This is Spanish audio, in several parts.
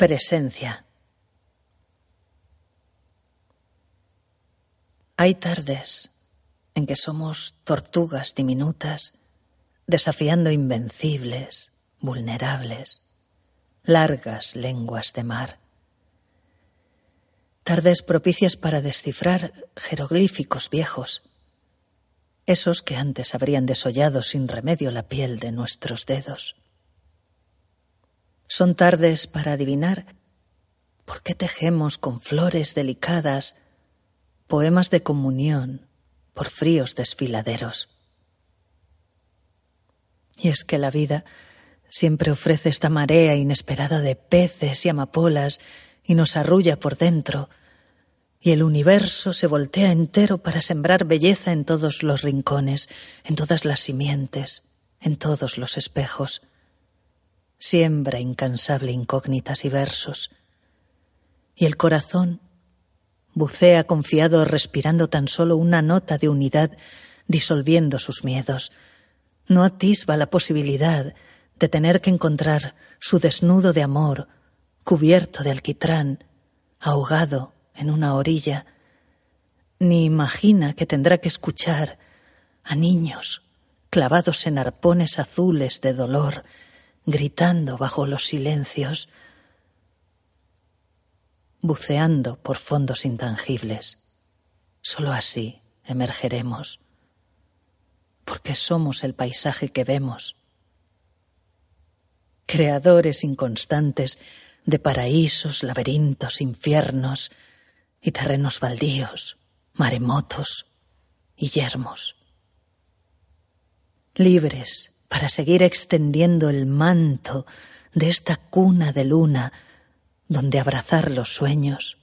Presencia. Hay tardes en que somos tortugas diminutas, desafiando invencibles, vulnerables, largas lenguas de mar. Tardes propicias para descifrar jeroglíficos viejos, esos que antes habrían desollado sin remedio la piel de nuestros dedos. Son tardes para adivinar por qué tejemos con flores delicadas poemas de comunión por fríos desfiladeros. Y es que la vida siempre ofrece esta marea inesperada de peces y amapolas y nos arrulla por dentro, y el universo se voltea entero para sembrar belleza en todos los rincones, en todas las simientes, en todos los espejos. Siembra incansable incógnitas y versos, y el corazón bucea confiado respirando tan solo una nota de unidad, disolviendo sus miedos. No atisba la posibilidad de tener que encontrar su desnudo de amor, cubierto de alquitrán, ahogado en una orilla, ni imagina que tendrá que escuchar a niños clavados en arpones azules de dolor, gritando bajo los silencios, buceando por fondos intangibles. Solo así emergeremos, porque somos el paisaje que vemos. Creadores inconstantes de paraísos, laberintos, infiernos y terrenos baldíos, maremotos y yermos. Libres para seguir extendiendo el manto de esta cuna de luna donde abrazar los sueños,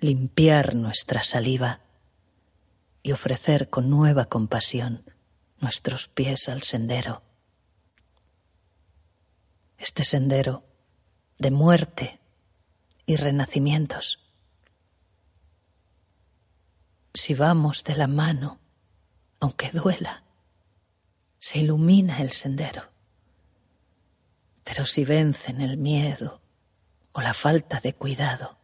limpiar nuestra saliva y ofrecer con nueva compasión nuestros pies al sendero. Este sendero de muerte y renacimientos. Si vamos de la mano, aunque duela, se ilumina el sendero. Pero si vencen el miedo o la falta de cuidado.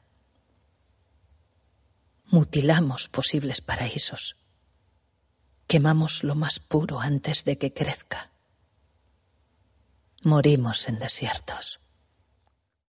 Mutilamos posibles paraísos. Quemamos lo más puro antes de que crezca. Morimos en desiertos.